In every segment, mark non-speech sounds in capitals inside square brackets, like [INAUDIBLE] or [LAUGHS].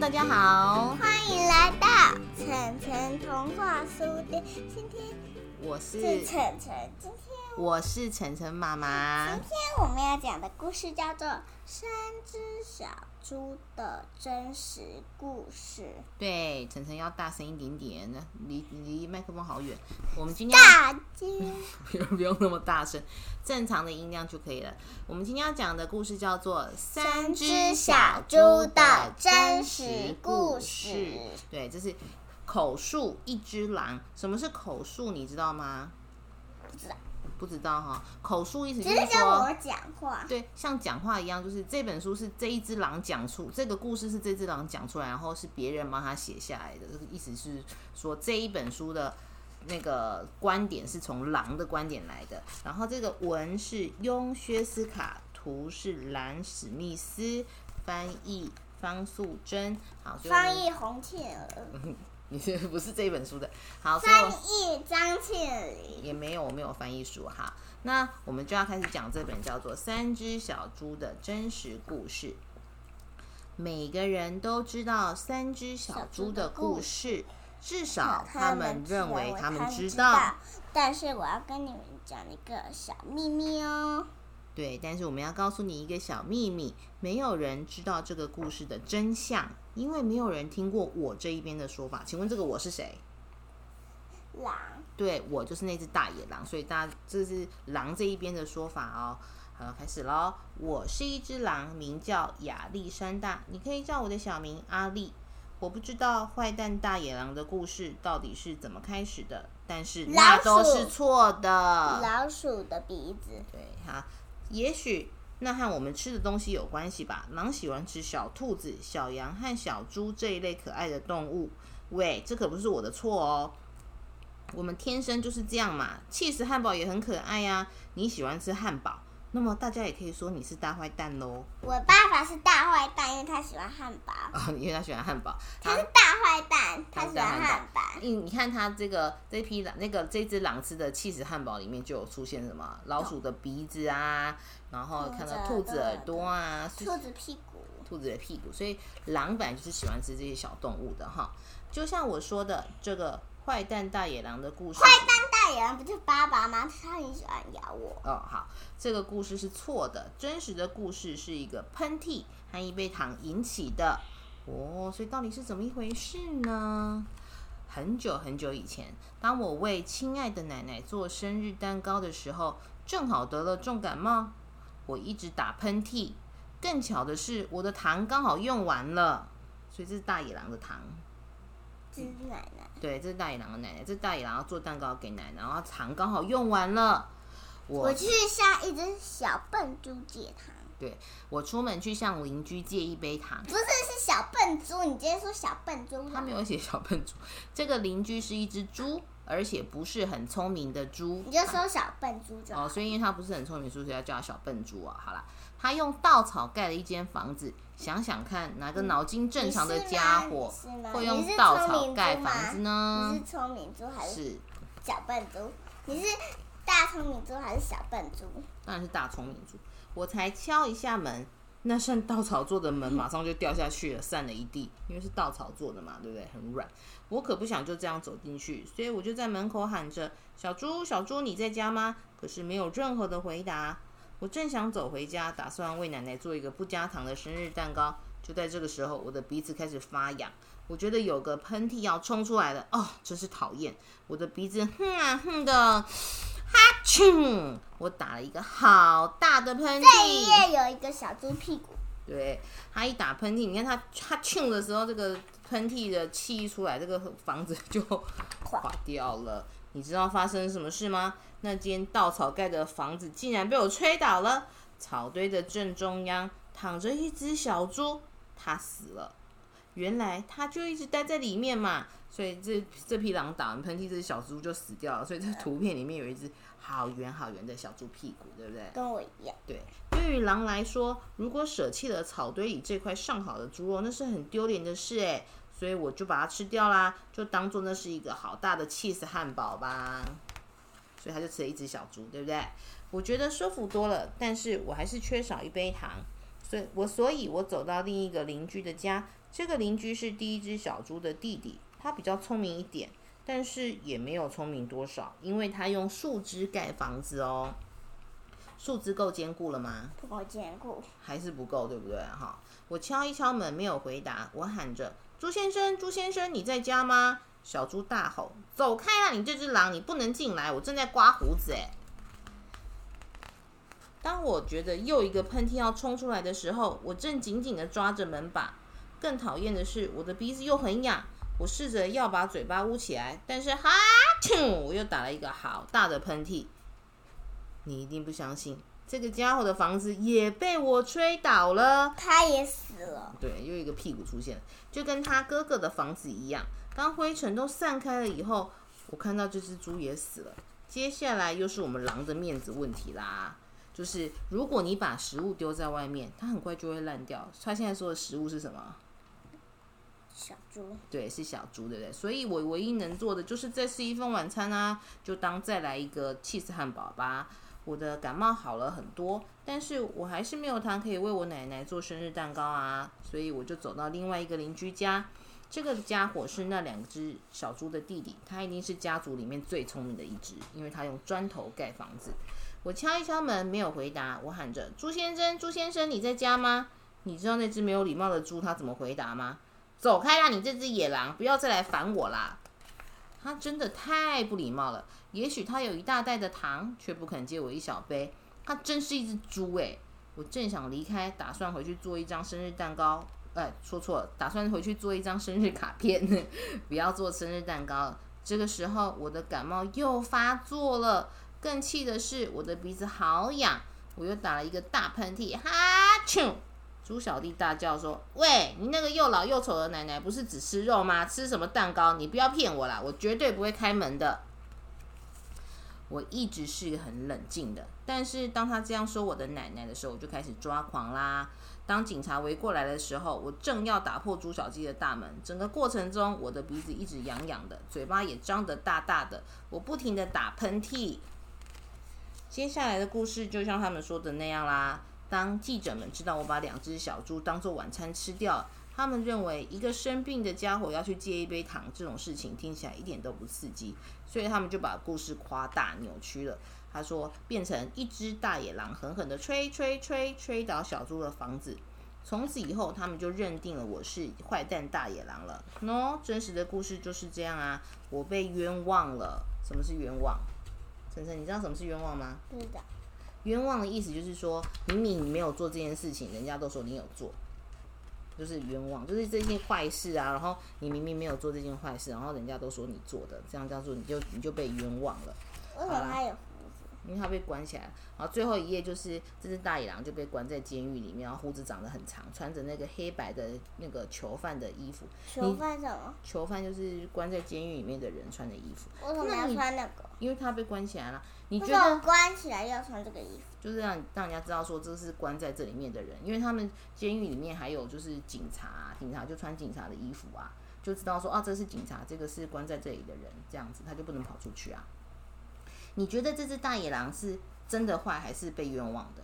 大家好，欢迎来到晨晨童话书店。今天我是是晨晨，今天我是晨晨妈妈今。天我们要讲的故事叫做《三只小猪的真实故事》。对，晨晨要大声一点点，离离麦克风好远。我们今天大鸡 [LAUGHS] 不用不用那么大声，正常的音量就可以了。我们今天要讲的故事叫做《三只小猪的真实故事》。对，这是口述一只狼。什么是口述？你知道吗？不知道，不知道哈。口述意思就是说我，讲话。对，像讲话一样，就是这本书是这一只狼讲出，这个故事是这只狼讲出来，然后是别人帮他写下来的。这个意思是说这一本书的那个观点是从狼的观点来的。然后这个文是雍薛斯卡，图是兰史密斯，翻译方素珍。好，翻译洪倩儿，[LAUGHS] 你 [LAUGHS] 是不是这一本书的？好，翻译张庆玲。也没有，我没有翻译书哈。那我们就要开始讲这本叫做《三只小猪的真实故事》。每个人都知道三只小猪的故事，至少他们认为他们知道。，但是我要跟你们讲一个小秘密哦。对，但是我们要告诉你一个小秘密：没有人知道这个故事的真相，因为没有人听过我这一边的说法。请问这个我是谁？狼，对我就是那只大野狼，所以大家这是狼这一边的说法哦。好，开始喽！我是一只狼，名叫亚历山大，你可以叫我的小名阿丽。我不知道坏蛋大野狼的故事到底是怎么开始的，但是那都是错的。老鼠的鼻子，对哈，也许那和我们吃的东西有关系吧。狼喜欢吃小兔子、小羊和小猪这一类可爱的动物。喂，这可不是我的错哦。我们天生就是这样嘛。气死汉堡也很可爱呀、你喜欢吃汉堡，那么大家也可以说你是大坏蛋喽。我爸爸是大坏蛋，因为他喜欢汉堡。啊、[LAUGHS] 因为他喜欢汉堡。他是大坏蛋，他喜欢汉堡。你你看他这个这批狼，那个这只狼吃的气死汉堡里面就有出现什么老鼠的鼻子啊，然后看到兔子耳朵啊，兔子屁股，兔子的屁股，所以狼本来就是喜欢吃这些小动物的哈。就像我说的，这个坏蛋大野狼的故事，坏蛋大野狼不就爸爸吗？他很喜欢咬我。哦，好，这个故事是错的，真实的故事是一个喷嚏和一杯糖引起的。哦，所以到底是怎么一回事呢？很久很久以前，当我为亲爱的奶奶做生日蛋糕的时候，正好得了重感冒，我一直打喷嚏。更巧的是，我的糖刚好用完了，所以这是大野狼的糖。这是奶奶，对，这是大野狼的奶奶，这是大野狼要做蛋糕给奶奶，然后糖刚好用完了。我我去向一只小笨猪借糖，对我出门去向邻居借一杯糖，不是是小笨猪，你直接说小笨猪。他没有写小笨猪。这个邻居是一只猪，而且不是很聪明的猪。你就说小笨猪就好。哦，所以因为它不是很聪明，所以要叫它小笨猪啊。好啦，它用稻草盖了一间房子，想想看，哪个脑筋正常的家伙会用稻草盖房子呢你？是聪明猪还是是，小笨猪？你是大聪明猪还是小笨猪？当然是大聪明猪。我才敲一下门，那扇稻草做的门马上就掉下去了，散了一地，因为是稻草做的嘛，对不对？很软。我可不想就这样走进去，所以我就在门口喊着：“小猪，小猪，你在家吗？”可是没有任何的回答。我正想走回家，打算为奶奶做一个不加糖的生日蛋糕，就在这个时候，我的鼻子开始发痒，我觉得有个喷嚏要冲出来了。哦，真是讨厌！我的鼻子哼啊哼的，哈啾！我打了一个好大的喷这一嚏。页有一个小猪屁股，对，他一打喷嚏，你看他他啾的时候，这个喷嚏的气一出来，这个房子就垮掉了。你知道发生什么事吗？那间稻草盖的房子竟然被我吹倒了。草堆的正中央躺着一只小猪，它死了。原来它就一直待在里面嘛，所以这这匹狼打完喷嚏，这只小猪就死掉了。所以这图片里面有一只好圆好圆的小猪屁股，对不对？跟我一样。对，对于狼来说，如果舍弃了草堆里这块上好的猪肉，那是很丢脸的事哎。所以我就把它吃掉啦，就当做那是一个好大的 cheese 汉堡吧。所以他就吃了一只小猪，对不对？我觉得舒服多了，但是我还是缺少一杯糖。所以我所以，我走到另一个邻居的家，这个邻居是第一只小猪的弟弟，他比较聪明一点，但是也没有聪明多少，因为他用树枝盖房子哦。树枝够坚固了吗？不够坚固，还是不够，对不对？哈，我敲一敲门，没有回答。我喊着：“猪先生，猪先生，你在家吗？”小猪大吼：“走开啊！你这只狼，你不能进来！我正在刮胡子。”哎，当我觉得又一个喷嚏要冲出来的时候，我正紧紧的抓着门把。更讨厌的是，我的鼻子又很痒。我试着要把嘴巴捂起来，但是哈啾，我又打了一个好大的喷嚏。你一定不相信，这个家伙的房子也被我吹倒了，他也死了。对，又一个屁股出现，就跟他哥哥的房子一样。当灰尘都散开了以后，我看到这只猪也死了。接下来又是我们狼的面子问题啦，就是如果你把食物丢在外面，它很快就会烂掉。他现在说的食物是什么？小猪。对，是小猪，对不对？所以我唯一能做的就是再吃一份晚餐啊，就当再来一个 cheese 汉堡吧。我的感冒好了很多，但是我还是没有糖可以为我奶奶做生日蛋糕啊，所以我就走到另外一个邻居家。这个家伙是那两只小猪的弟弟，他一定是家族里面最聪明的一只，因为他用砖头盖房子。我敲一敲门，没有回答。我喊着：“朱先生，朱先生，你在家吗？”你知道那只没有礼貌的猪他怎么回答吗？走开啦，你这只野狼，不要再来烦我啦！他真的太不礼貌了。也许他有一大袋的糖，却不肯借我一小杯。他真是一只猪诶。我正想离开，打算回去做一张生日蛋糕。哎，说错了，打算回去做一张生日卡片，[LAUGHS] 不要做生日蛋糕。这个时候，我的感冒又发作了。更气的是，我的鼻子好痒，我又打了一个大喷嚏，哈啾！猪小弟大叫说：“喂，你那个又老又丑的奶奶，不是只吃肉吗？吃什么蛋糕？你不要骗我啦！我绝对不会开门的。”我一直是很冷静的，但是当他这样说我的奶奶的时候，我就开始抓狂啦。当警察围过来的时候，我正要打破猪小鸡的大门，整个过程中我的鼻子一直痒痒的，嘴巴也张得大大的，我不停的打喷嚏。接下来的故事就像他们说的那样啦。当记者们知道我把两只小猪当做晚餐吃掉。他们认为一个生病的家伙要去借一杯糖这种事情听起来一点都不刺激，所以他们就把故事夸大扭曲了。他说变成一只大野狼狠狠地吹吹吹吹倒小猪的房子，从此以后他们就认定了我是坏蛋大野狼了。喏，真实的故事就是这样啊，我被冤枉了。什么是冤枉？晨晨，你知道什么是冤枉吗？不知道。冤枉的意思就是说，明明你没有做这件事情，人家都说你有做。就是冤枉，就是这件坏事啊，然后你明明没有做这件坏事，然后人家都说你做的，这样叫做你就你就被冤枉了。为什么他有？因为他被关起来，然后最后一页就是这只大野狼就被关在监狱里面，然后胡子长得很长，穿着那个黑白的那个囚犯的衣服。囚犯什么？囚犯就是关在监狱里面的人穿的衣服。为什么要穿那个？因为他被关起来了。你觉得关起来要穿这个衣服？就是让让人家知道说这是关在这里面的人，因为他们监狱里面还有就是警察，警察就穿警察的衣服啊，就知道说啊这是警察，这个是关在这里的人，这样子他就不能跑出去啊。你觉得这只大野狼是真的坏还是被冤枉的？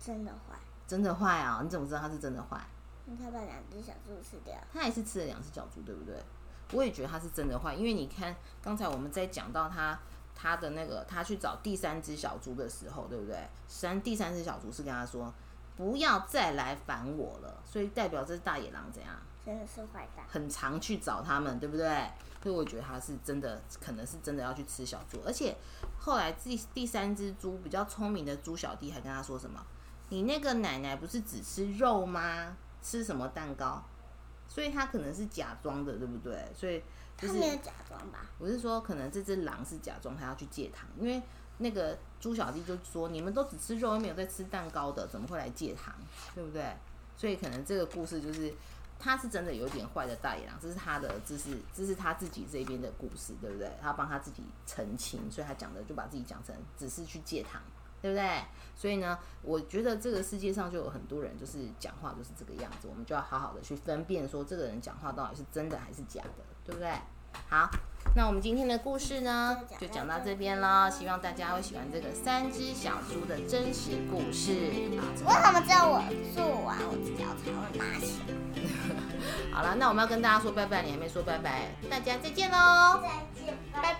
真的坏。真的坏啊！你怎么知道它是真的坏？他把两只小猪吃掉。他也是吃了两只小猪，对不对？我也觉得他是真的坏，因为你看刚才我们在讲到他他的那个他去找第三只小猪的时候，对不对？三第三只小猪是跟他说不要再来烦我了，所以代表这只大野狼怎样？真的是坏蛋。很常去找他们，对不对？所以我觉得他是真的，可能是真的要去吃小猪，而且后来第第三只猪比较聪明的猪小弟还跟他说什么：“你那个奶奶不是只吃肉吗？吃什么蛋糕？”所以他可能是假装的，对不对？所以他没有假装吧？我是说，可能这只狼是假装他要去戒糖，因为那个猪小弟就说：“你们都只吃肉，又没有在吃蛋糕的，怎么会来戒糖？对不对？”所以可能这个故事就是。他是真的有点坏的大野狼，这是他的，这是这是他自己这边的故事，对不对？他帮他自己澄清，所以他讲的就把自己讲成只是去戒糖，对不对？所以呢，我觉得这个世界上就有很多人就是讲话就是这个样子，我们就要好好的去分辨，说这个人讲话到底是真的还是假的，对不对？好，那我们今天的故事呢，就讲到这边了。希望大家会喜欢这个三只小猪的真实故事。[LAUGHS] 为什么只有我做完，我脚才会拿起来？[LAUGHS] 好了，那我们要跟大家说拜拜，你还没说拜拜，大家再见喽。再